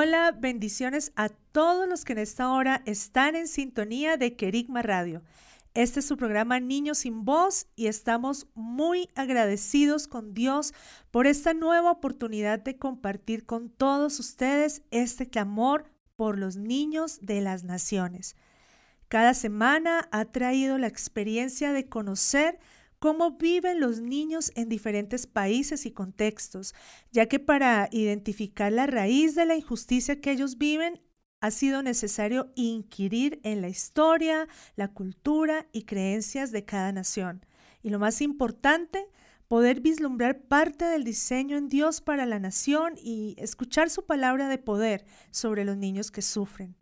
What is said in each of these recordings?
Hola, bendiciones a todos los que en esta hora están en sintonía de Querigma Radio. Este es su programa Niños sin Voz y estamos muy agradecidos con Dios por esta nueva oportunidad de compartir con todos ustedes este clamor por los niños de las naciones. Cada semana ha traído la experiencia de conocer cómo viven los niños en diferentes países y contextos, ya que para identificar la raíz de la injusticia que ellos viven, ha sido necesario inquirir en la historia, la cultura y creencias de cada nación. Y lo más importante, poder vislumbrar parte del diseño en Dios para la nación y escuchar su palabra de poder sobre los niños que sufren.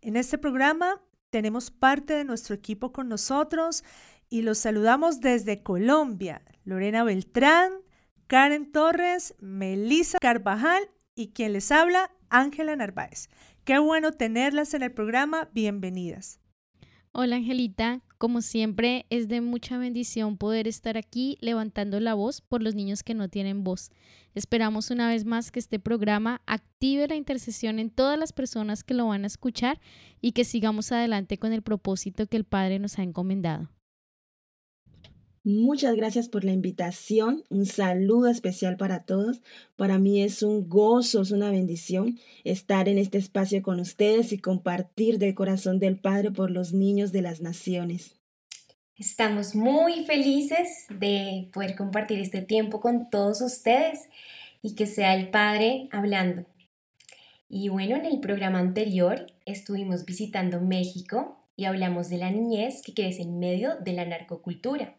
En este programa tenemos parte de nuestro equipo con nosotros y los saludamos desde Colombia. Lorena Beltrán, Karen Torres, Melissa Carvajal y quien les habla, Ángela Narváez. Qué bueno tenerlas en el programa. Bienvenidas. Hola Angelita, como siempre es de mucha bendición poder estar aquí levantando la voz por los niños que no tienen voz. Esperamos una vez más que este programa active la intercesión en todas las personas que lo van a escuchar y que sigamos adelante con el propósito que el Padre nos ha encomendado. Muchas gracias por la invitación. Un saludo especial para todos. Para mí es un gozo, es una bendición estar en este espacio con ustedes y compartir del corazón del Padre por los niños de las naciones. Estamos muy felices de poder compartir este tiempo con todos ustedes y que sea el Padre hablando. Y bueno, en el programa anterior estuvimos visitando México y hablamos de la niñez que crece en medio de la narcocultura.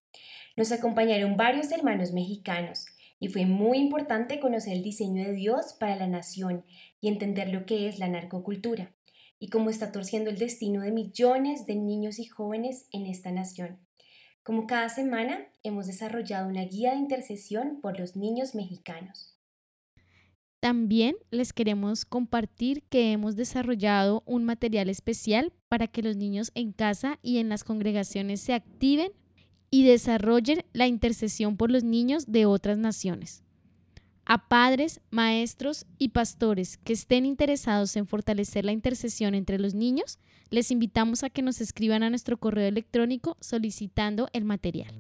Nos acompañaron varios hermanos mexicanos y fue muy importante conocer el diseño de Dios para la nación y entender lo que es la narcocultura y cómo está torciendo el destino de millones de niños y jóvenes en esta nación. Como cada semana, hemos desarrollado una guía de intercesión por los niños mexicanos. También les queremos compartir que hemos desarrollado un material especial para que los niños en casa y en las congregaciones se activen y desarrollen la intercesión por los niños de otras naciones. A padres, maestros y pastores que estén interesados en fortalecer la intercesión entre los niños, les invitamos a que nos escriban a nuestro correo electrónico solicitando el material.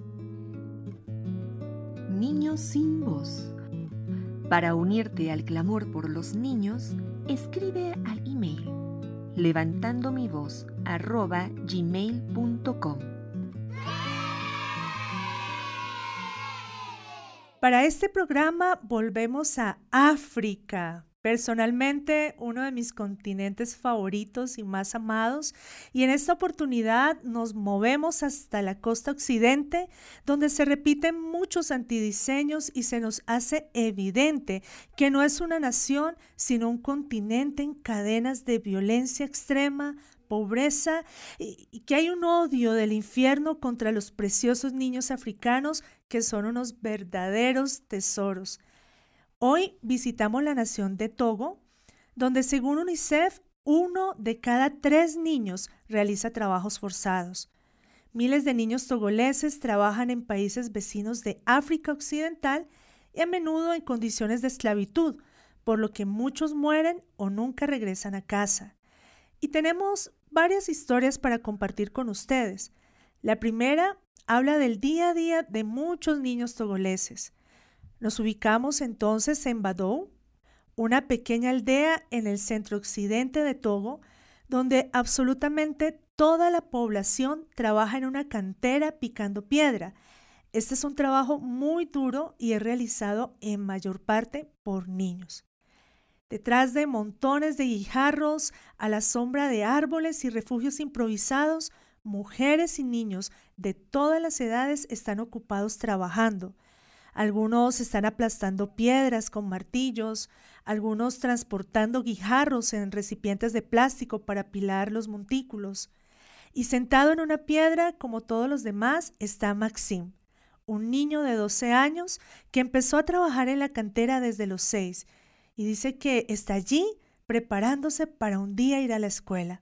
Niños sin voz. Para unirte al clamor por los niños, escribe al email levantando mi voz gmail.com. Para este programa volvemos a África, personalmente uno de mis continentes favoritos y más amados, y en esta oportunidad nos movemos hasta la costa occidente, donde se repiten muchos antidiseños y se nos hace evidente que no es una nación, sino un continente en cadenas de violencia extrema, pobreza y, que hay un odio del infierno contra los preciosos niños africanos que son unos verdaderos tesoros. Hoy visitamos la nación de Togo, donde según UNICEF, uno de cada tres niños realiza trabajos forzados. Miles de niños togoleses trabajan en países vecinos de África Occidental y a menudo en condiciones de esclavitud, por lo que muchos mueren o nunca regresan a casa. Y tenemos varias historias para compartir con ustedes. La primera habla del día a día de muchos niños togoleses. Nos ubicamos entonces en Badou, una pequeña aldea en el centro occidente de Togo, donde absolutamente toda la población trabaja en una cantera picando piedra. Este es un trabajo muy duro y es realizado en mayor parte por niños. Detrás de montones de guijarros, a la sombra de árboles y refugios improvisados, mujeres y niños de todas las edades están ocupados trabajando. Algunos están aplastando piedras con martillos, algunos transportando guijarros en recipientes de plástico para apilar los montículos. Y sentado en una piedra, como todos los demás, está Maxim, un niño de 12 años que empezó a trabajar en la cantera desde los 6 y dice que está allí preparándose para un día ir a la escuela.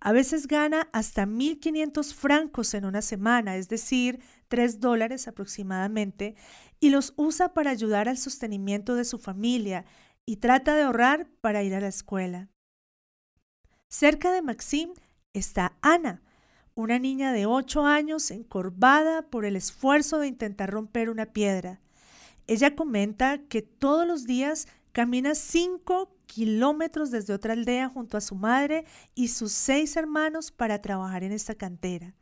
A veces gana hasta 1.500 francos en una semana, es decir, 3 dólares aproximadamente, y los usa para ayudar al sostenimiento de su familia y trata de ahorrar para ir a la escuela. Cerca de Maxim está Ana, una niña de 8 años encorvada por el esfuerzo de intentar romper una piedra. Ella comenta que todos los días camina 5 kilómetros desde otra aldea junto a su madre y sus seis hermanos para trabajar en esta cantera.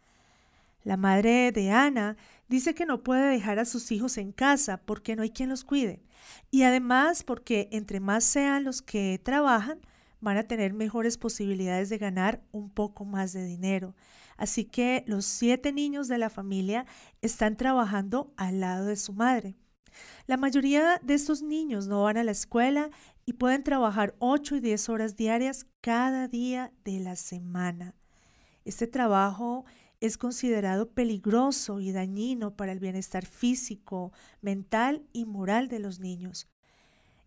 La madre de Ana dice que no puede dejar a sus hijos en casa porque no hay quien los cuide. Y además porque entre más sean los que trabajan, van a tener mejores posibilidades de ganar un poco más de dinero. Así que los siete niños de la familia están trabajando al lado de su madre. La mayoría de estos niños no van a la escuela y pueden trabajar 8 y 10 horas diarias cada día de la semana. Este trabajo es considerado peligroso y dañino para el bienestar físico, mental y moral de los niños.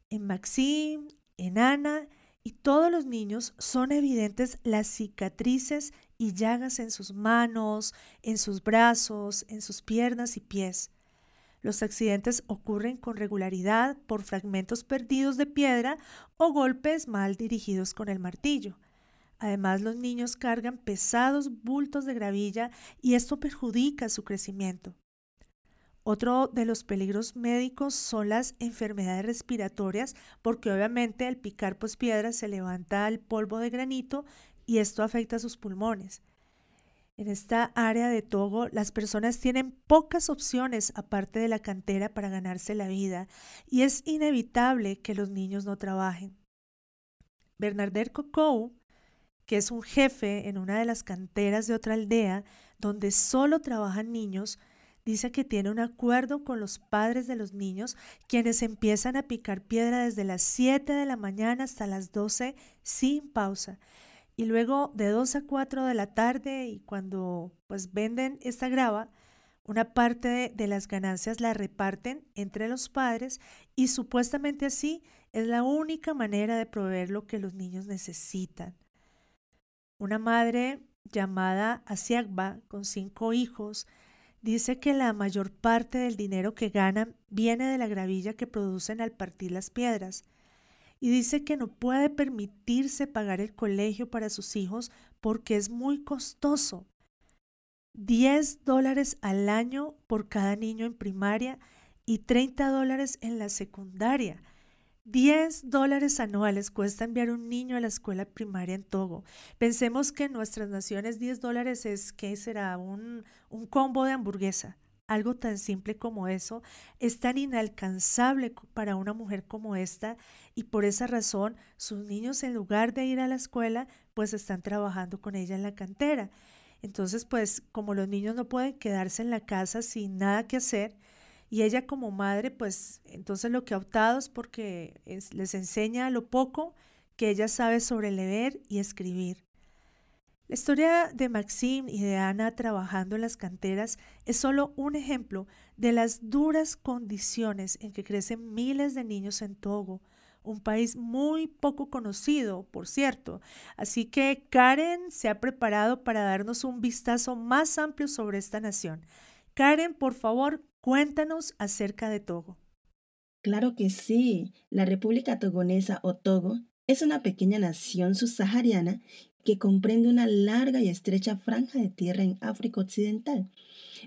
En Maxim, en Ana y todos los niños son evidentes las cicatrices y llagas en sus manos, en sus brazos, en sus piernas y pies. Los accidentes ocurren con regularidad por fragmentos perdidos de piedra o golpes mal dirigidos con el martillo. Además, los niños cargan pesados bultos de gravilla y esto perjudica su crecimiento. Otro de los peligros médicos son las enfermedades respiratorias, porque obviamente al picar pues piedras se levanta el polvo de granito y esto afecta sus pulmones. En esta área de Togo, las personas tienen pocas opciones aparte de la cantera para ganarse la vida y es inevitable que los niños no trabajen. Bernardet Cocou, que es un jefe en una de las canteras de otra aldea donde solo trabajan niños, dice que tiene un acuerdo con los padres de los niños, quienes empiezan a picar piedra desde las 7 de la mañana hasta las 12 sin pausa y luego de 2 a 4 de la tarde y cuando pues venden esta grava, una parte de, las ganancias la reparten entre los padres y supuestamente así es la única manera de proveer lo que los niños necesitan. Una madre llamada Asiagba, con cinco hijos, dice que la mayor parte del dinero que ganan viene de la gravilla que producen al partir las piedras y dice que no puede permitirse pagar el colegio para sus hijos porque es muy costoso. 10 dólares al año por cada niño en primaria y 30 dólares en la secundaria. 10 dólares anuales cuesta enviar un niño a la escuela primaria en Togo. Pensemos que en nuestras naciones 10 dólares es, ¿qué será? Un, un combo de hamburguesa. Algo tan simple como eso es tan inalcanzable para una mujer como esta y por esa razón sus niños en lugar de ir a la escuela pues están trabajando con ella en la cantera. Entonces pues como los niños no pueden quedarse en la casa sin nada que hacer y ella como madre pues entonces lo que ha optado es porque les enseña lo poco que ella sabe sobre leer y escribir. La historia de Maxim y de Ana trabajando en las canteras es solo un ejemplo de las duras condiciones en que crecen miles de niños en Togo, un país muy poco conocido, por cierto. Así que Karen se ha preparado para darnos un vistazo más amplio sobre esta nación. Karen, por favor, cuéntanos acerca de Togo. Claro que sí. La República Togonesa o Togo es una pequeña nación subsahariana que comprende una larga y estrecha franja de tierra en África Occidental.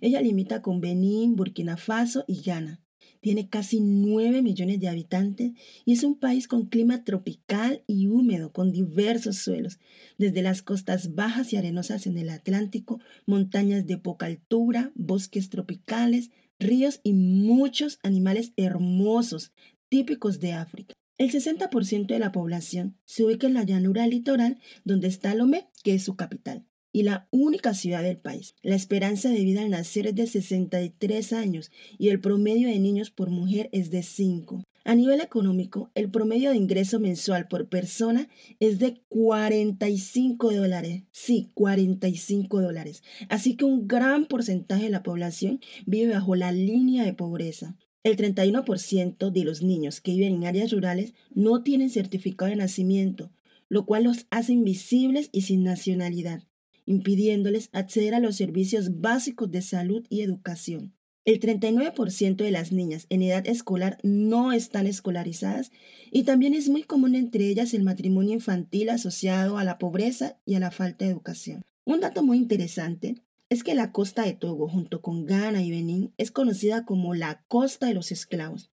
Ella limita con Benín, Burkina Faso y Ghana. Tiene casi 9 millones de habitantes y es un país con clima tropical y húmedo, con diversos suelos, desde las costas bajas y arenosas en el Atlántico, montañas de poca altura, bosques tropicales, ríos y muchos animales hermosos, típicos de África. El 60% de la población se ubica en la llanura litoral donde está Lomé, que es su capital. y la única ciudad del país. La esperanza de vida al nacer es de 63 años y el promedio de niños por mujer es de 5. A nivel económico, el promedio de ingreso mensual por persona es de 45 dólares. Sí, 45 dólares. Así que un gran porcentaje de la población vive bajo la línea de pobreza. El 31% de los niños que viven en áreas rurales no tienen certificado de nacimiento, lo cual los hace invisibles y sin nacionalidad, impidiéndoles acceder a los servicios básicos de salud y educación. El 39% de las niñas en edad escolar no están escolarizadas y también es muy común entre ellas el matrimonio infantil asociado a la pobreza y a la falta de educación. Un dato muy interesante es que la costa de Togo, junto con Ghana y Benín, es conocida como la costa de los esclavos,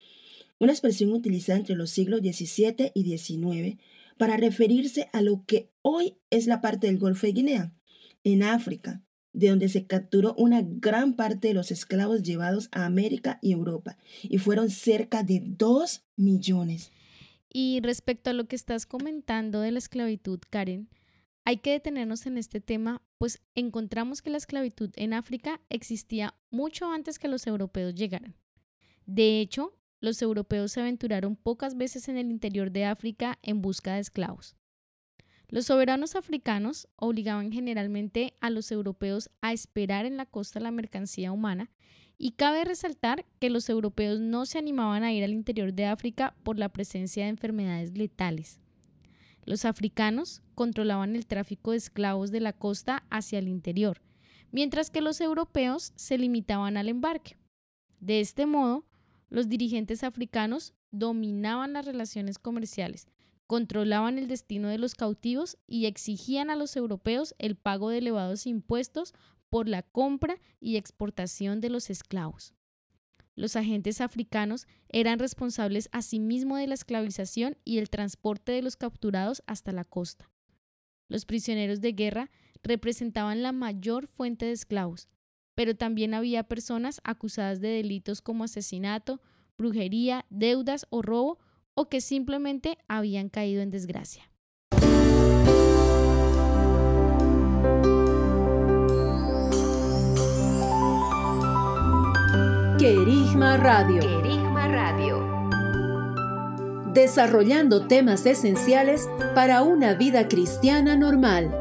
una expresión utilizada entre los siglos XVII y XIX para referirse a lo que hoy es la parte del Golfo de Guinea, en África, de donde se capturó una gran parte de los esclavos llevados a América y Europa, y fueron cerca de 2 millones. Y respecto a lo que estás comentando de la esclavitud, Karen, hay que detenernos en este tema, pues encontramos que la esclavitud en África existía mucho antes que los europeos llegaran. De hecho, los europeos se aventuraron pocas veces en el interior de África en busca de esclavos. Los soberanos africanos obligaban generalmente a los europeos a esperar en la costa la mercancía humana y cabe resaltar que los europeos no se animaban a ir al interior de África por la presencia de enfermedades letales. Los africanos controlaban el tráfico de esclavos de la costa hacia el interior, mientras que los europeos se limitaban al embarque. De este modo, los dirigentes africanos dominaban las relaciones comerciales, controlaban el destino de los cautivos y exigían a los europeos el pago de elevados impuestos por la compra y exportación de los esclavos. Los agentes africanos eran responsables asimismo de la esclavización y el transporte de los capturados hasta la costa. Los prisioneros de guerra representaban la mayor fuente de esclavos, pero también había personas acusadas de delitos como asesinato, brujería, deudas o robo o que simplemente habían caído en desgracia. Querigma Radio. Querigma Radio. Desarrollando temas esenciales para una vida cristiana normal.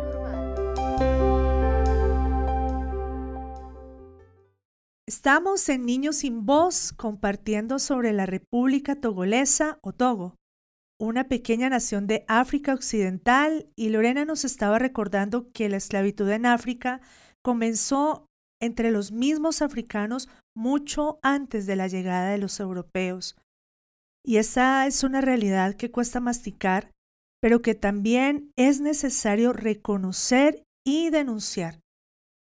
Estamos en Niños sin Voz compartiendo sobre la República Togolesa o Togo, una pequeña nación de África Occidental, y Lorena nos estaba recordando que la esclavitud en África comenzó entre los mismos africanos mucho antes de la llegada de los europeos. Y esa es una realidad que cuesta masticar, pero que también es necesario reconocer y denunciar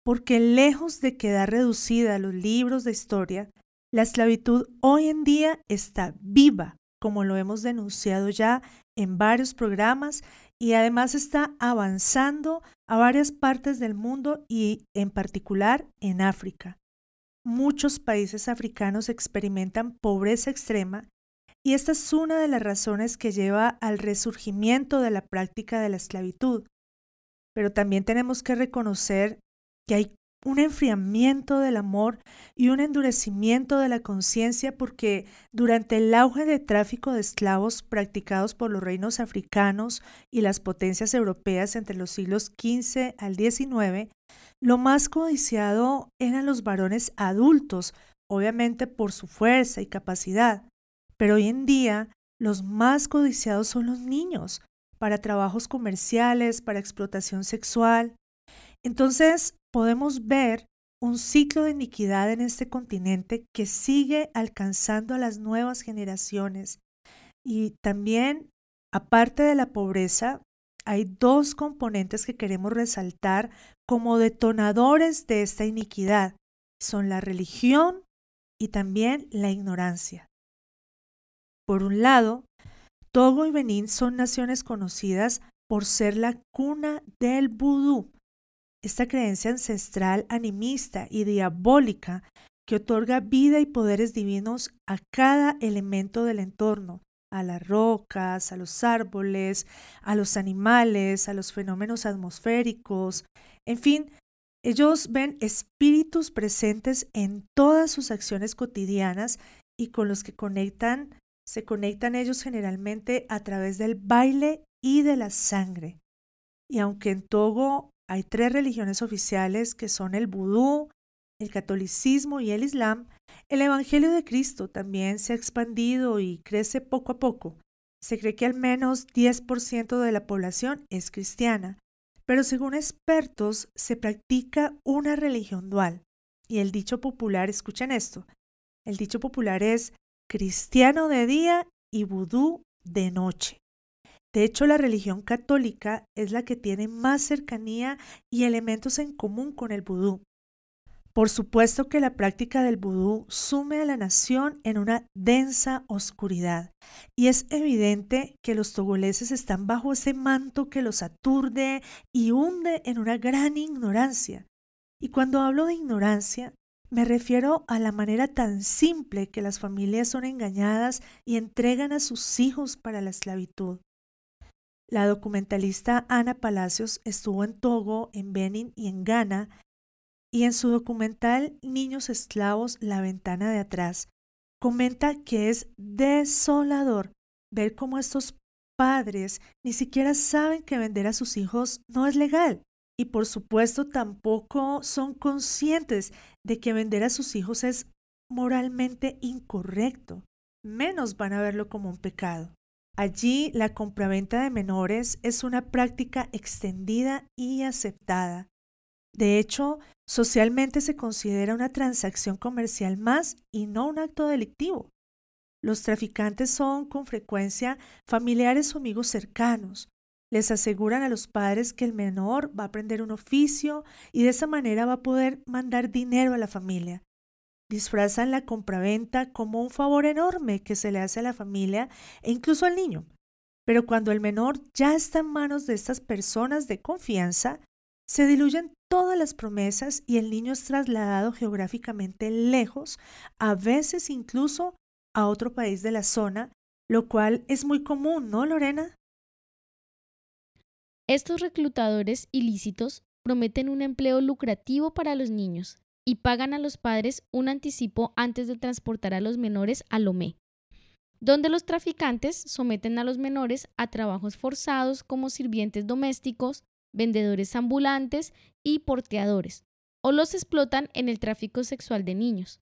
porque lejos de quedar reducida a los libros de historia, la esclavitud hoy en día está viva, como lo hemos denunciado ya en varios programas, y además está avanzando a varias partes del mundo y en particular en África. Muchos países africanos experimentan pobreza extrema y esta es una de las razones que lleva al resurgimiento de la práctica de la esclavitud. Pero también tenemos que reconocer que hay un enfriamiento del amor y un endurecimiento de la conciencia porque durante el auge de tráfico de esclavos practicados por los reinos africanos y las potencias europeas entre los siglos XV al XIX, lo más codiciado eran los varones adultos, obviamente por su fuerza y capacidad, pero hoy en día los más codiciados son los niños, para trabajos comerciales, para explotación sexual. Entonces, podemos ver un ciclo de iniquidad en este continente que sigue alcanzando a las nuevas generaciones. Y también, aparte de la pobreza, hay dos componentes que queremos resaltar como detonadores de esta iniquidad. Son la religión y también la ignorancia. Por un lado, Togo y Benín son naciones conocidas por ser la cuna del vudú, esta creencia ancestral animista y diabólica que otorga vida y poderes divinos a cada elemento del entorno, a las rocas, a los árboles, a los animales, a los fenómenos atmosféricos, En fin, ellos ven espíritus presentes en todas sus acciones cotidianas y con los que conectan, se conectan ellos generalmente a través del baile y de la sangre. Y aunque en Togo hay tres religiones oficiales que son el vudú, el catolicismo y el islam, el Evangelio de Cristo también se ha expandido y crece poco a poco. Se cree que al menos 10% de la población es cristiana, pero según expertos se practica una religión dual. Y el dicho popular, escuchen esto, el dicho popular es cristiano de día y vudú de noche. De hecho, la religión católica es la que tiene más cercanía y elementos en común con el vudú. Por supuesto que la práctica del vudú sume a la nación en una densa oscuridad y es evidente que los togoleses están bajo ese manto que los aturde y hunde en una gran ignorancia. Y cuando hablo de ignorancia, me refiero a la manera tan simple que las familias son engañadas y entregan a sus hijos para la esclavitud. La documentalista Ana Palacios estuvo en Togo, en Benin y en Ghana y en su documental Niños Esclavos, La ventana de atrás, comenta que es desolador ver cómo estos padres ni siquiera saben que vender a sus hijos no es legal y por supuesto tampoco son conscientes de que vender a sus hijos es moralmente incorrecto, menos van a verlo como un pecado. Allí la compraventa de menores es una práctica extendida y aceptada. De hecho, socialmente se considera una transacción comercial más y no un acto delictivo. Los traficantes son con frecuencia familiares o amigos cercanos. Les aseguran a los padres que el menor va a aprender un oficio y de esa manera va a poder mandar dinero a la familia. Disfrazan la compraventa como un favor enorme que se le hace a la familia e incluso al niño. Pero cuando el menor ya está en manos de estas personas de confianza, se diluyen todas las promesas y el niño es trasladado geográficamente lejos, a veces incluso a otro país de la zona, lo cual es muy común, ¿no, Lorena? Estos reclutadores ilícitos prometen un empleo lucrativo para los niños y pagan a los padres un anticipo antes de transportar a los menores a Lomé, donde los traficantes someten a los menores a trabajos forzados como sirvientes domésticos, vendedores ambulantes y porteadores, o los explotan en el tráfico sexual de niños.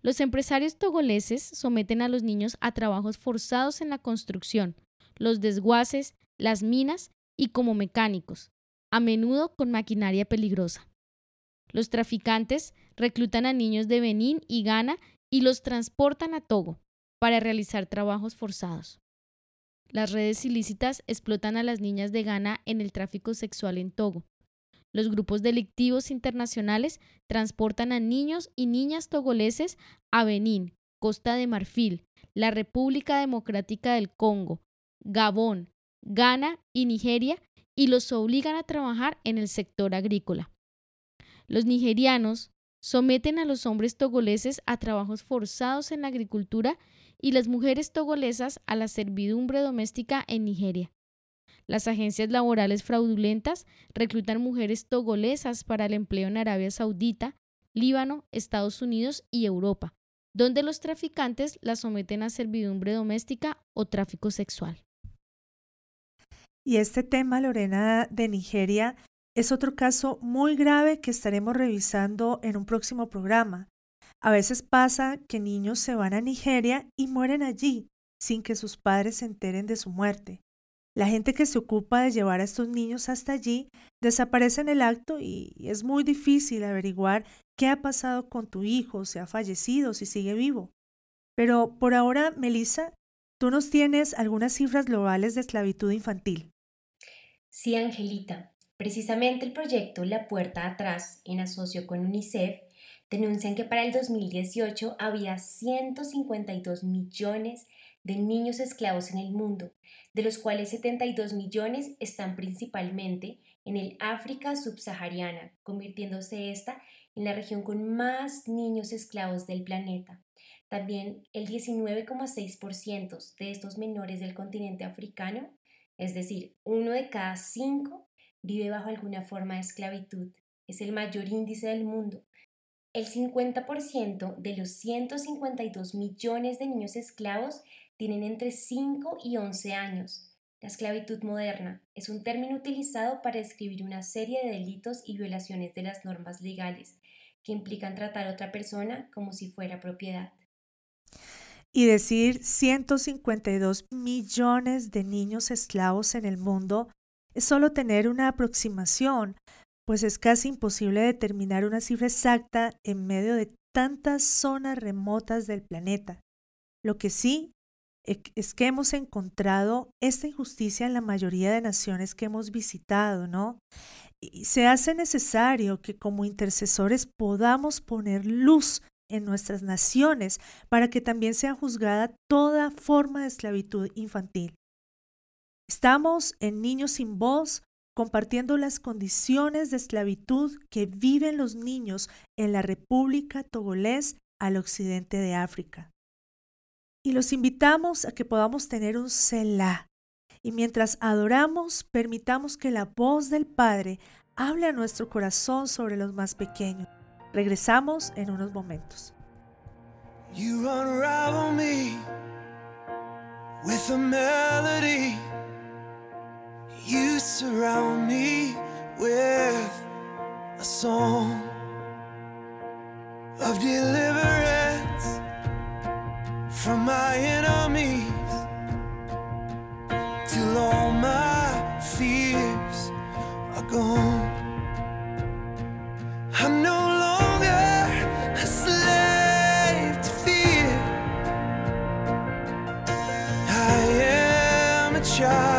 Los empresarios togoleses someten a los niños a trabajos forzados en la construcción, los desguaces, las minas y como mecánicos, a menudo con maquinaria peligrosa. Los traficantes reclutan a niños de Benín y Ghana y los transportan a Togo para realizar trabajos forzados. Las redes ilícitas explotan a las niñas de Ghana en el tráfico sexual en Togo. Los grupos delictivos internacionales transportan a niños y niñas togoleses a Benín, Costa de Marfil, la República Democrática del Congo, Gabón, Ghana y Nigeria y los obligan a trabajar en el sector agrícola. Los nigerianos someten a los hombres togoleses a trabajos forzados en la agricultura y las mujeres togolesas a la servidumbre doméstica en Nigeria. Las agencias laborales fraudulentas reclutan mujeres togolesas para el empleo en Arabia Saudita, Líbano, Estados Unidos y Europa, donde los traficantes las someten a servidumbre doméstica o tráfico sexual. Y este tema, Lorena, de Nigeria, es otro caso muy grave que estaremos revisando en un próximo programa. A veces pasa que niños se van a Nigeria y mueren allí sin que sus padres se enteren de su muerte. La gente que se ocupa de llevar a estos niños hasta allí desaparece en el acto y es muy difícil averiguar qué ha pasado con tu hijo, si ha fallecido, si sigue vivo. Pero por ahora, Melissa, tú nos tienes algunas cifras globales de esclavitud infantil. Sí, Angelita. Precisamente el proyecto La Puerta Atrás, en asocio con UNICEF, denuncian que para el 2018 había 152 millones de niños esclavos en el mundo, de los cuales 72 millones están principalmente en el África subsahariana, convirtiéndose esta en la región con más niños esclavos del planeta. También el 19,6% de estos menores del continente africano, es decir, uno de cada cinco, vive bajo alguna forma de esclavitud. Es el mayor índice del mundo. El 50% de los 152 millones de niños esclavos tienen entre 5 y 11 años. La esclavitud moderna es un término utilizado para describir una serie de delitos y violaciones de las normas legales que implican tratar a otra persona como si fuera propiedad. Y decir 152 millones de niños esclavos en el mundo es solo tener una aproximación, pues es casi imposible determinar una cifra exacta en medio de tantas zonas remotas del planeta. Lo que sí es que hemos encontrado esta injusticia en la mayoría de naciones que hemos visitado, ¿no? Y se hace necesario que como intercesores podamos poner luz en nuestras naciones para que también sea juzgada toda forma de esclavitud infantil. Estamos en Niños sin Voz compartiendo las condiciones de esclavitud que viven los niños en la República Togolés al occidente de África. Y los invitamos a que podamos tener un Selah. Y mientras adoramos, permitamos que la voz del Padre hable a nuestro corazón sobre los más pequeños. Regresamos en unos momentos. You unravel me with a melody. You surround me with a song of deliverance from my enemies till all my fears are gone. I'm no longer a slave to fear. I am a child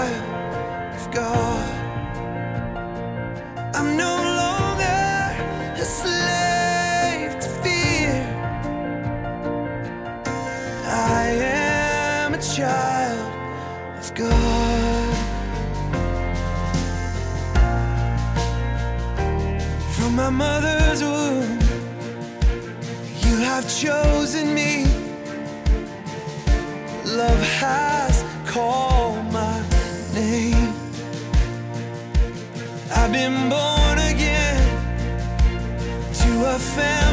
chosen me. Love has called my name. I've been born again to a family.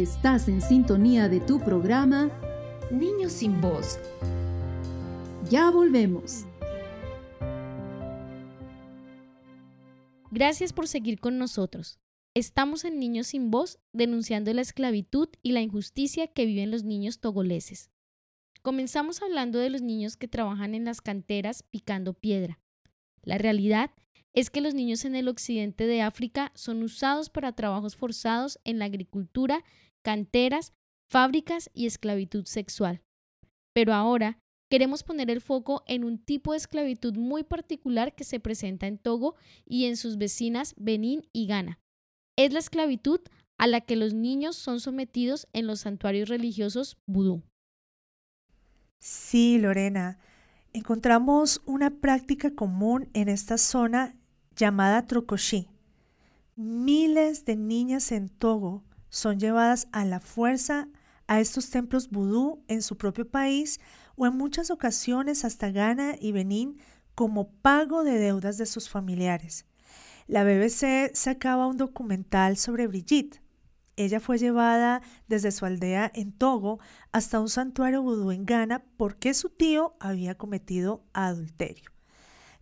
Estás en sintonía de tu programa Niños sin voz. Ya volvemos. Gracias por seguir con nosotros. Estamos en Niños sin Voz denunciando la esclavitud y la injusticia que viven los niños togoleses. Comenzamos hablando de los niños que trabajan en las canteras picando piedra. La realidad es que los niños en el occidente de África son usados para trabajos forzados en la agricultura, canteras, fábricas y esclavitud sexual. Pero ahora queremos poner el foco en un tipo de esclavitud muy particular que se presenta en Togo y en sus vecinas Benín y Ghana. Es la esclavitud a la que los niños son sometidos en los santuarios religiosos vudú. Sí, Lorena, encontramos una práctica común en esta zona llamada trocoshi. Miles de niñas en Togo son llevadas a la fuerza a estos templos vudú en su propio país o en muchas ocasiones hasta Ghana y Benín como pago de deudas de sus familiares. La BBC sacaba un documental sobre Brigitte. Ella fue llevada desde su aldea en Togo hasta un santuario vudú en Ghana porque su tío había cometido adulterio.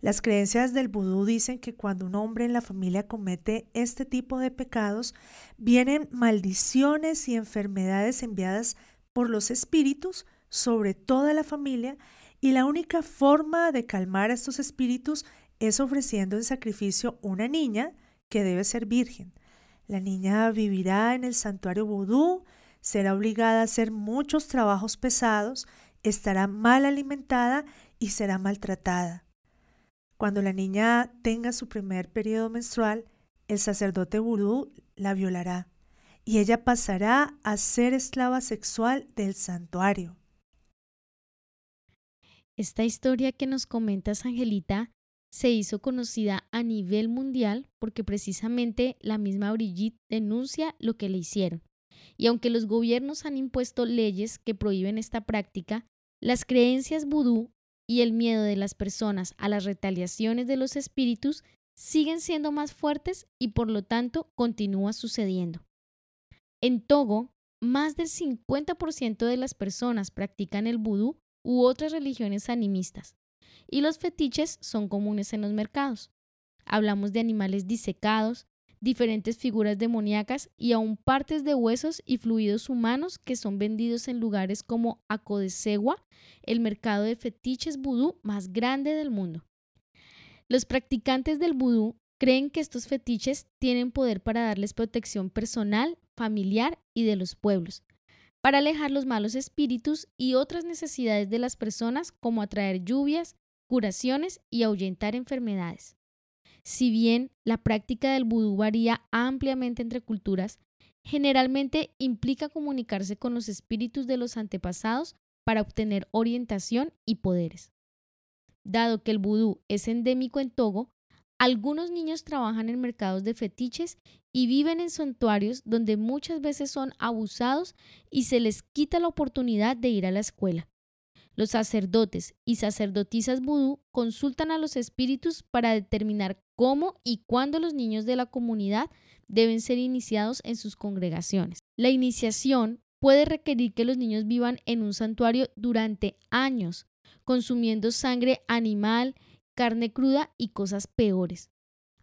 Las creencias del vudú dicen que cuando un hombre en la familia comete este tipo de pecados, vienen maldiciones y enfermedades enviadas por los espíritus sobre toda la familia y la única forma de calmar a estos espíritus es ofreciendo en sacrificio una niña que debe ser virgen. La niña vivirá en el santuario vudú, será obligada a hacer muchos trabajos pesados, estará mal alimentada y será maltratada. Cuando la niña tenga su primer periodo menstrual, el sacerdote vudú la violará y ella pasará a ser esclava sexual del santuario. Esta historia que nos comentas, Angelita, se hizo conocida a nivel mundial porque precisamente la misma Brigitte denuncia lo que le hicieron. Y aunque los gobiernos han impuesto leyes que prohíben esta práctica, las creencias vudú y el miedo de las personas a las retaliaciones de los espíritus siguen siendo más fuertes y por lo tanto continúa sucediendo. En Togo, más del 50% de las personas practican el vudú u otras religiones animistas, y los fetiches son comunes en los mercados. Hablamos de animales disecados, diferentes figuras demoníacas y aún partes de huesos y fluidos humanos que son vendidos en lugares como Acodesegua, el mercado de fetiches vudú más grande del mundo. Los practicantes del vudú creen que estos fetiches tienen poder para darles protección personal, familiar y de los pueblos, para alejar los malos espíritus y otras necesidades de las personas como atraer lluvias, curaciones y ahuyentar enfermedades. Si bien la práctica del vudú varía ampliamente entre culturas, generalmente implica comunicarse con los espíritus de los antepasados para obtener orientación y poderes. Dado que el vudú es endémico en Togo, algunos niños trabajan en mercados de fetiches y viven en santuarios donde muchas veces son abusados y se les quita la oportunidad de ir a la escuela. Los sacerdotes y sacerdotisas vudú consultan a los espíritus para determinar cómo y cuándo los niños de la comunidad deben ser iniciados en sus congregaciones. La iniciación puede requerir que los niños vivan en un santuario durante años, consumiendo sangre animal, carne cruda y cosas peores.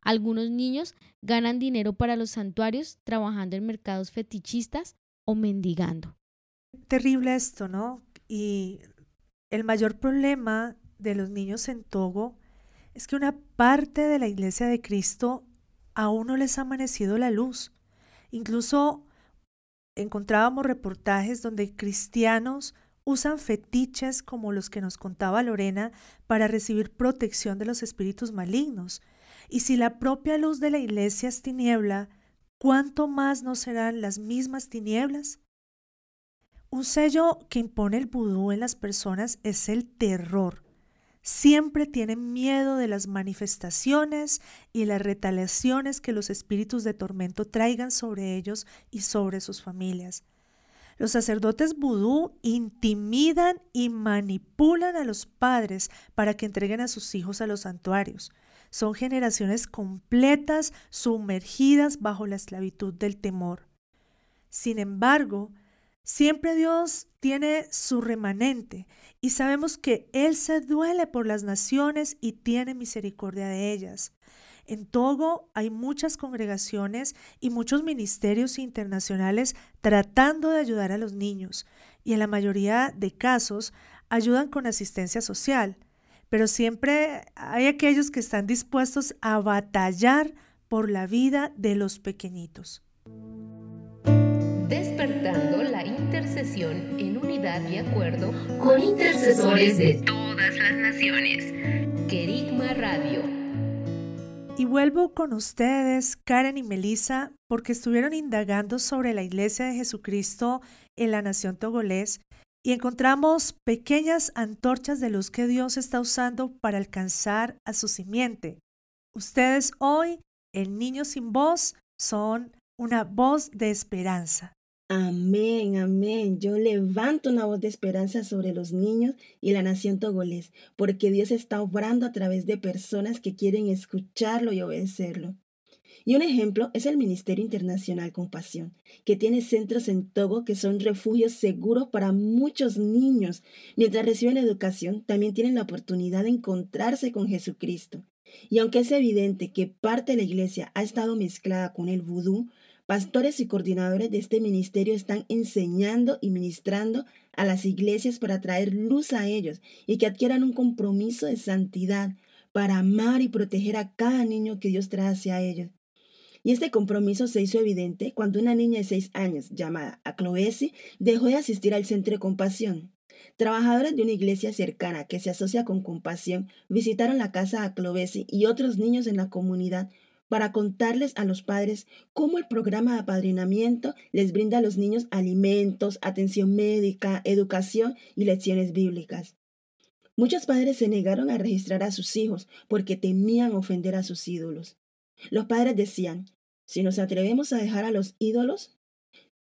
Algunos niños ganan dinero para los santuarios trabajando en mercados fetichistas o mendigando. Terrible esto, ¿no? El mayor problema de los niños en Togo es que una parte de la iglesia de Cristo aún no les ha amanecido la luz. Incluso encontrábamos reportajes donde cristianos usan fetiches como los que nos contaba Lorena para recibir protección de los espíritus malignos. Y si la propia luz de la iglesia es tiniebla, ¿cuánto más no serán las mismas tinieblas? Un sello que impone el vudú en las personas es el terror. Siempre tienen miedo de las manifestaciones y las retaliaciones que los espíritus de tormento traigan sobre ellos y sobre sus familias. Los sacerdotes vudú intimidan y manipulan a los padres para que entreguen a sus hijos a los santuarios. Son generaciones completas sumergidas bajo la esclavitud del temor. Sin embargo, siempre Dios tiene su remanente y sabemos que Él se duele por las naciones y tiene misericordia de ellas. En Togo hay muchas congregaciones y muchos ministerios internacionales tratando de ayudar a los niños y en la mayoría de casos ayudan con asistencia social, pero siempre hay aquellos que están dispuestos a batallar por la vida de los pequeñitos. Intercesión en unidad y acuerdo con intercesores de todas las naciones. Querigma Radio y vuelvo con ustedes, Karen y Melissa, porque estuvieron indagando sobre la Iglesia de Jesucristo en la nación togolés y encontramos pequeñas antorchas de luz que Dios está usando para alcanzar a su simiente. Ustedes hoy, el niño sin voz, son una voz de esperanza. Amén, amén. Yo levanto una voz de esperanza sobre los niños y la nación togolés, porque Dios está obrando a través de personas que quieren escucharlo y obedecerlo. Y un ejemplo es el Ministerio Internacional Compasión, que tiene centros en Togo que son refugios seguros para muchos niños. Mientras reciben educación, también tienen la oportunidad de encontrarse con Jesucristo. Y aunque es evidente que parte de la iglesia ha estado mezclada con el vudú, Pastores y coordinadores de este ministerio están enseñando y ministrando a las iglesias para traer luz a ellos y que adquieran un compromiso de santidad para amar y proteger a cada niño que Dios trae hacia ellos. Y este compromiso se hizo evidente cuando una niña de seis años, llamada Acloesi, dejó de asistir al centro de compasión. Trabajadores de una iglesia cercana que se asocia con compasión visitaron la casa de Aclovesi y otros niños en la comunidad para contarles a los padres cómo el programa de apadrinamiento les brinda a los niños alimentos, atención médica, educación y lecciones bíblicas. Muchos padres se negaron a registrar a sus hijos porque temían ofender a sus ídolos. Los padres decían, si nos atrevemos a dejar a los ídolos,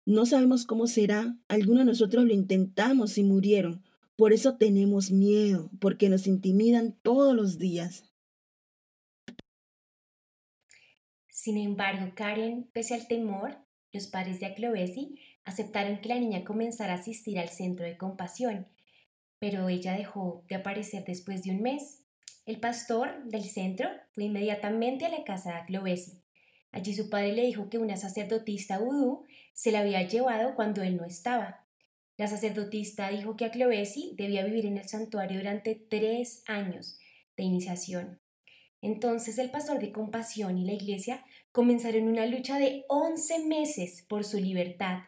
no sabemos cómo será. Algunos de nosotros lo intentamos y murieron. Por eso tenemos miedo, porque nos intimidan todos los días. Sin embargo, Karen, pese al temor, los padres de Aclovesi aceptaron que la niña comenzara a asistir al centro de compasión, pero ella dejó de aparecer después de un mes. El pastor del centro fue inmediatamente a la casa de Aclovesi. Allí su padre le dijo que una sacerdotista vudú se la había llevado cuando él no estaba. La sacerdotista dijo que Aclovesi debía vivir en el santuario durante tres años de iniciación. Entonces el pastor de compasión y la iglesia comenzaron una lucha de 11 meses por su libertad.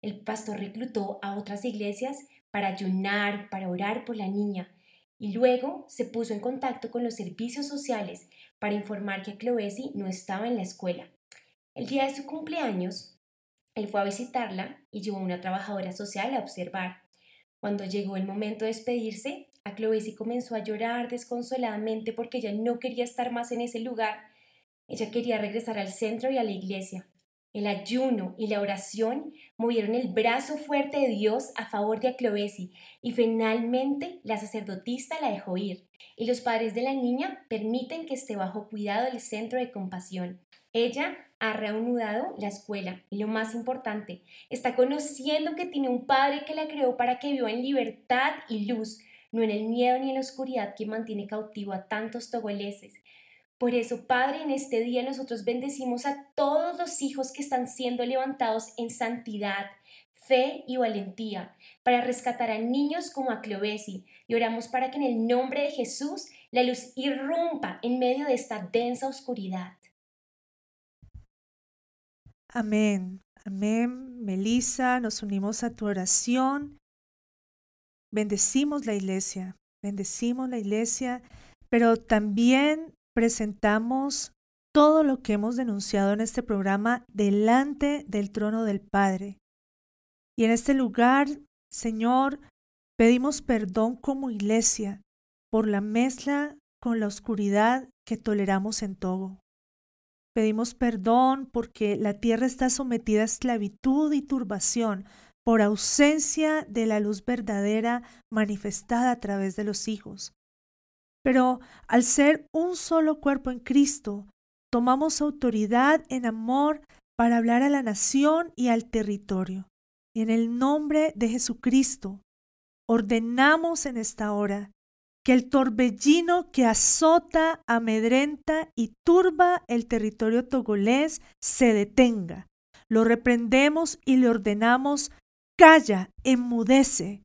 El pastor reclutó a otras iglesias para ayunar, para orar por la niña, y luego se puso en contacto con los servicios sociales para informar que Clovesi no estaba en la escuela. El día de su cumpleaños, él fue a visitarla y llevó a una trabajadora social a observar. Cuando llegó el momento de despedirse, a comenzó a llorar desconsoladamente porque ella no quería estar más en ese lugar ella quería regresar al centro y a la iglesia. El ayuno y la oración movieron el brazo fuerte de Dios a favor de Aclovesi y finalmente la sacerdotista la dejó ir y los padres de la niña permiten que esté bajo cuidado del centro de compasión. Ella ha reanudado la escuela y lo más importante, está conociendo que tiene un padre que la creó para que viva en libertad y luz, no en el miedo ni en la oscuridad que mantiene cautivo a tantos togoleses. Por eso, Padre, en este día nosotros bendecimos a todos los hijos que están siendo levantados en santidad, fe y valentía para rescatar a niños como a Clovesi y oramos para que en el nombre de Jesús la luz irrumpa en medio de esta densa oscuridad. Amén. Amén. Melissa, nos unimos a tu oración. Bendecimos la iglesia, bendecimos la iglesia, pero también presentamos todo lo que hemos denunciado en este programa delante del trono del Padre. Y en este lugar, Señor, pedimos perdón como iglesia por la mezcla con la oscuridad que toleramos en todo. Pedimos perdón porque la tierra está sometida a esclavitud y turbación por ausencia de la luz verdadera manifestada a través de los hijos. Pero al ser un solo cuerpo en Cristo, tomamos autoridad en amor para hablar a la nación y al territorio. En el nombre de Jesucristo, ordenamos en esta hora que el torbellino que azota, amedrenta y turba el territorio togolés se detenga. Lo reprendemos y le ordenamos, calla, enmudece.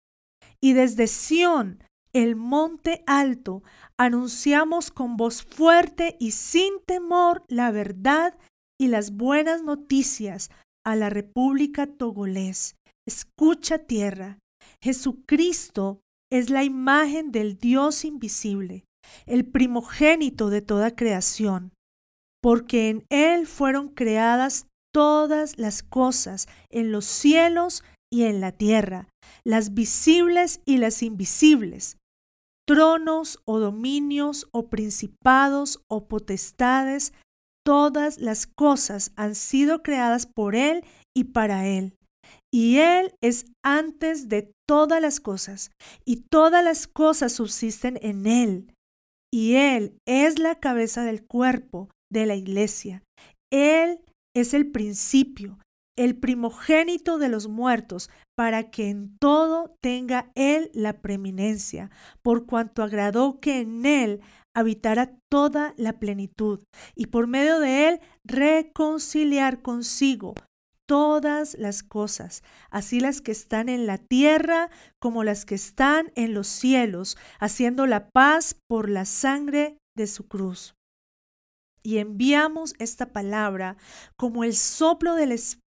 Y desde Sión, el monte alto, anunciamos con voz fuerte y sin temor la verdad y las buenas noticias a la República Togolés. Escucha tierra. Jesucristo es la imagen del Dios invisible, el primogénito de toda creación, porque en Él fueron creadas todas las cosas en los cielos y en la tierra, las visibles y las invisibles, tronos o dominios o principados o potestades, todas las cosas han sido creadas por Él y para Él. Y Él es antes de todas las cosas, y todas las cosas subsisten en Él. Y Él es la cabeza del cuerpo de la iglesia. Él es el principio, el primogénito de los muertos, para que en todo tenga Él la preeminencia, por cuanto agradó que en Él habitara toda la plenitud, y por medio de Él reconciliar consigo todas las cosas, así las que están en la tierra como las que están en los cielos, haciendo la paz por la sangre de su cruz. Y enviamos esta palabra como el soplo del Espíritu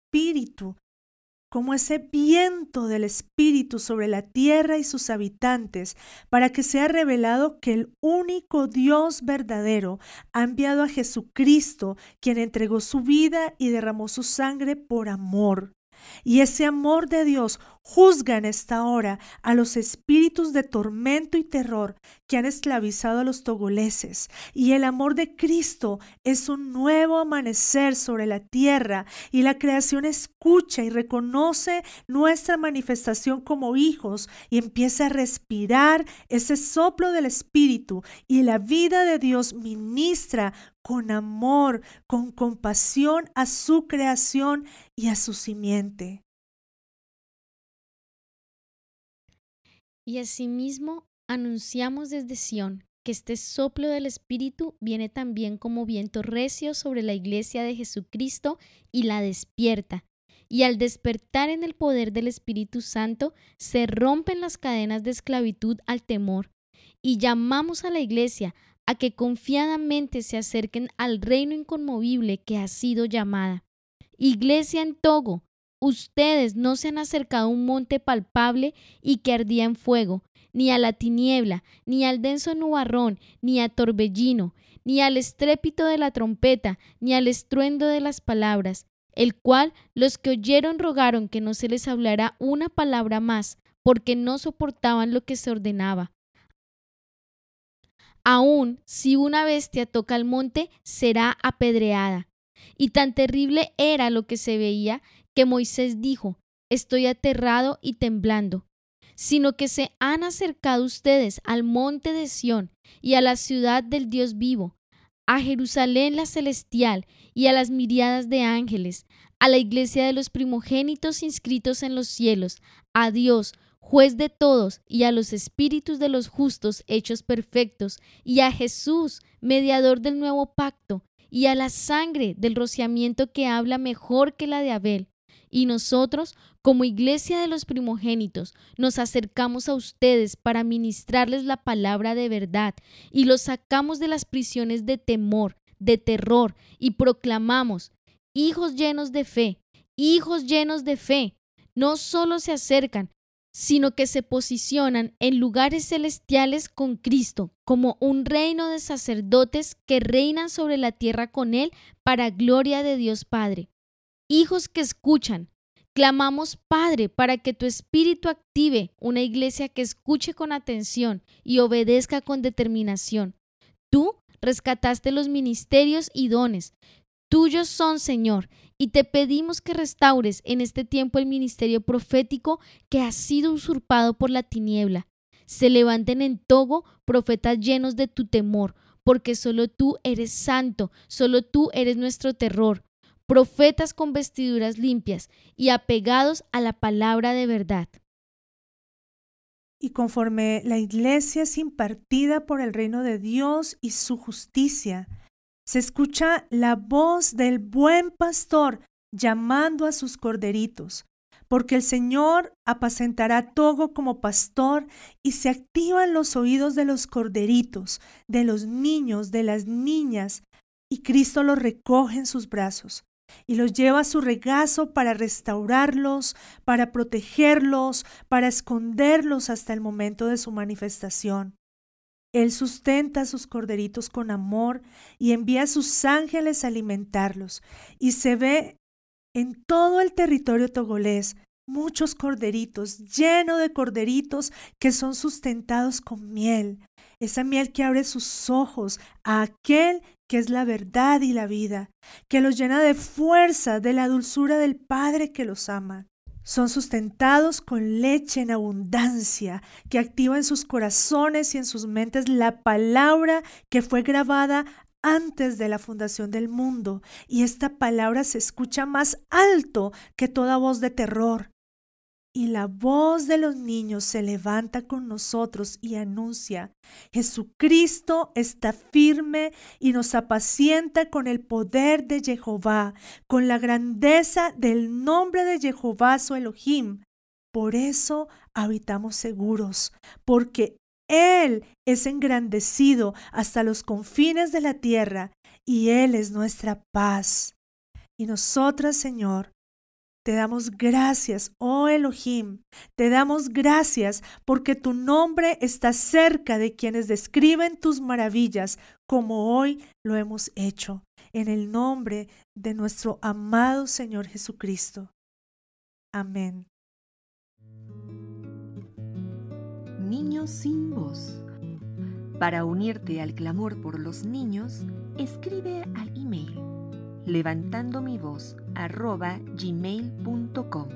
como ese viento del Espíritu sobre la tierra y sus habitantes, para que sea revelado que el único Dios verdadero ha enviado a Jesucristo, quien entregó su vida y derramó su sangre por amor. Y ese amor de Dios juzga en esta hora a los espíritus de tormento y terror que han esclavizado a los togoleses. Y el amor de Cristo es un nuevo amanecer sobre la tierra y la creación escucha y reconoce nuestra manifestación como hijos y empieza a respirar ese soplo del Espíritu y la vida de Dios ministra con amor, con compasión a su creación y a su simiente. Y asimismo anunciamos desde Sión que este soplo del Espíritu viene también como viento recio sobre la iglesia de Jesucristo y la despierta. Y al despertar en el poder del Espíritu Santo, se rompen las cadenas de esclavitud al temor. Y llamamos a la iglesia a que confiadamente se acerquen al reino inconmovible que ha sido llamada. Iglesia en Togo, ustedes no se han acercado a un monte palpable y que ardía en fuego, ni a la tiniebla, ni al denso nubarrón, ni a torbellino, ni al estrépito de la trompeta, ni al estruendo de las palabras, el cual los que oyeron rogaron que no se les hablara una palabra más, porque no soportaban lo que se ordenaba. Aún si una bestia toca el monte, será apedreada. Y tan terrible era lo que se veía que Moisés dijo, estoy aterrado y temblando, sino que se han acercado ustedes al monte de Sión y a la ciudad del Dios vivo, a Jerusalén la celestial y a las miriadas de ángeles, a la iglesia de los primogénitos inscritos en los cielos, a Dios, juez de todos, y a los espíritus de los justos hechos perfectos, y a Jesús, mediador del nuevo pacto, y a la sangre del rociamiento que habla mejor que la de Abel. Y nosotros, como iglesia de los primogénitos, nos acercamos a ustedes para ministrarles la palabra de verdad, y los sacamos de las prisiones de temor, de terror, y proclamamos, hijos llenos de fe, hijos llenos de fe, no solo se acercan, sino que se posicionan en lugares celestiales con Cristo, como un reino de sacerdotes que reinan sobre la tierra con Él para gloria de Dios Padre. Hijos que escuchan, clamamos Padre para que tu Espíritu active una iglesia que escuche con atención y obedezca con determinación. Tú rescataste los ministerios y dones. Tuyos son, Señor, y te pedimos que restaures en este tiempo el ministerio profético que ha sido usurpado por la tiniebla. Se levanten en Togo profetas llenos de tu temor, porque solo tú eres santo, solo tú eres nuestro terror. Profetas con vestiduras limpias y apegados a la palabra de verdad. Y conforme la iglesia es impartida por el reino de Dios y su justicia, se escucha la voz del buen pastor llamando a sus corderitos, porque el Señor apacentará todo como pastor y se activan los oídos de los corderitos, de los niños, de las niñas, y Cristo los recoge en sus brazos y los lleva a su regazo para restaurarlos, para protegerlos, para esconderlos hasta el momento de su manifestación. Él sustenta a sus corderitos con amor y envía a sus ángeles a alimentarlos. Y se ve en todo el territorio togolés muchos corderitos, lleno de corderitos que son sustentados con miel, esa miel que abre sus ojos a aquel que es la verdad y la vida, que los llena de fuerza, de la dulzura del Padre que los ama. Son sustentados con leche en abundancia, que activa en sus corazones y en sus mentes la palabra que fue grabada antes de la fundación del mundo, y esta palabra se escucha más alto que toda voz de terror, y la voz de los niños se levanta con nosotros y anuncia, Jesucristo está firme y nos apacienta con el poder de Jehová, con la grandeza del nombre de Jehová su Elohim. Por eso habitamos seguros, porque Él es engrandecido hasta los confines de la tierra y Él es nuestra paz. Y nosotras, Señor, te damos gracias, oh Elohim. Te damos gracias porque tu nombre está cerca de quienes describen tus maravillas, como hoy lo hemos hecho, en el nombre de nuestro amado Señor Jesucristo. Amén. Niños sin voz. Para unirte al clamor por los niños, escribe al email levantando mi voz arroba gmail.com.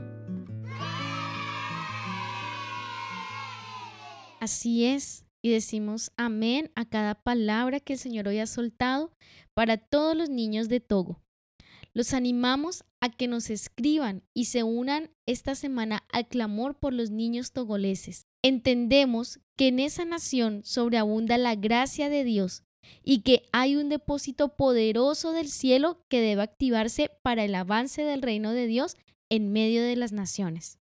Así es, y decimos amén a cada palabra que el Señor hoy ha soltado para todos los niños de Togo. Los animamos a que nos escriban y se unan esta semana al clamor por los niños togoleses. Entendemos que en esa nación sobreabunda la gracia de Dios y que hay un depósito poderoso del cielo que debe activarse para el avance del reino de Dios en medio de las naciones.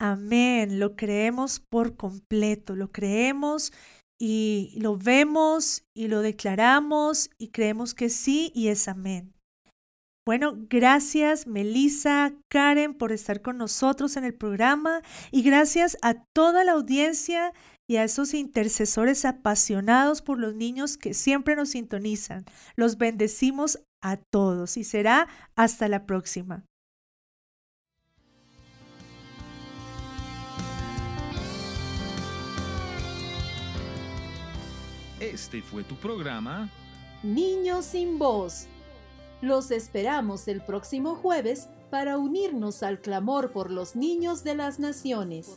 Amén, lo creemos por completo, lo creemos y lo vemos y lo declaramos y creemos que sí y es amén. Bueno, gracias Melissa, Karen por estar con nosotros en el programa y gracias a toda la audiencia y a esos intercesores apasionados por los niños que siempre nos sintonizan. Los bendecimos a todos y será hasta la próxima. Este fue tu programa Niños sin voz. Los esperamos el próximo jueves para unirnos al clamor por los niños de las naciones.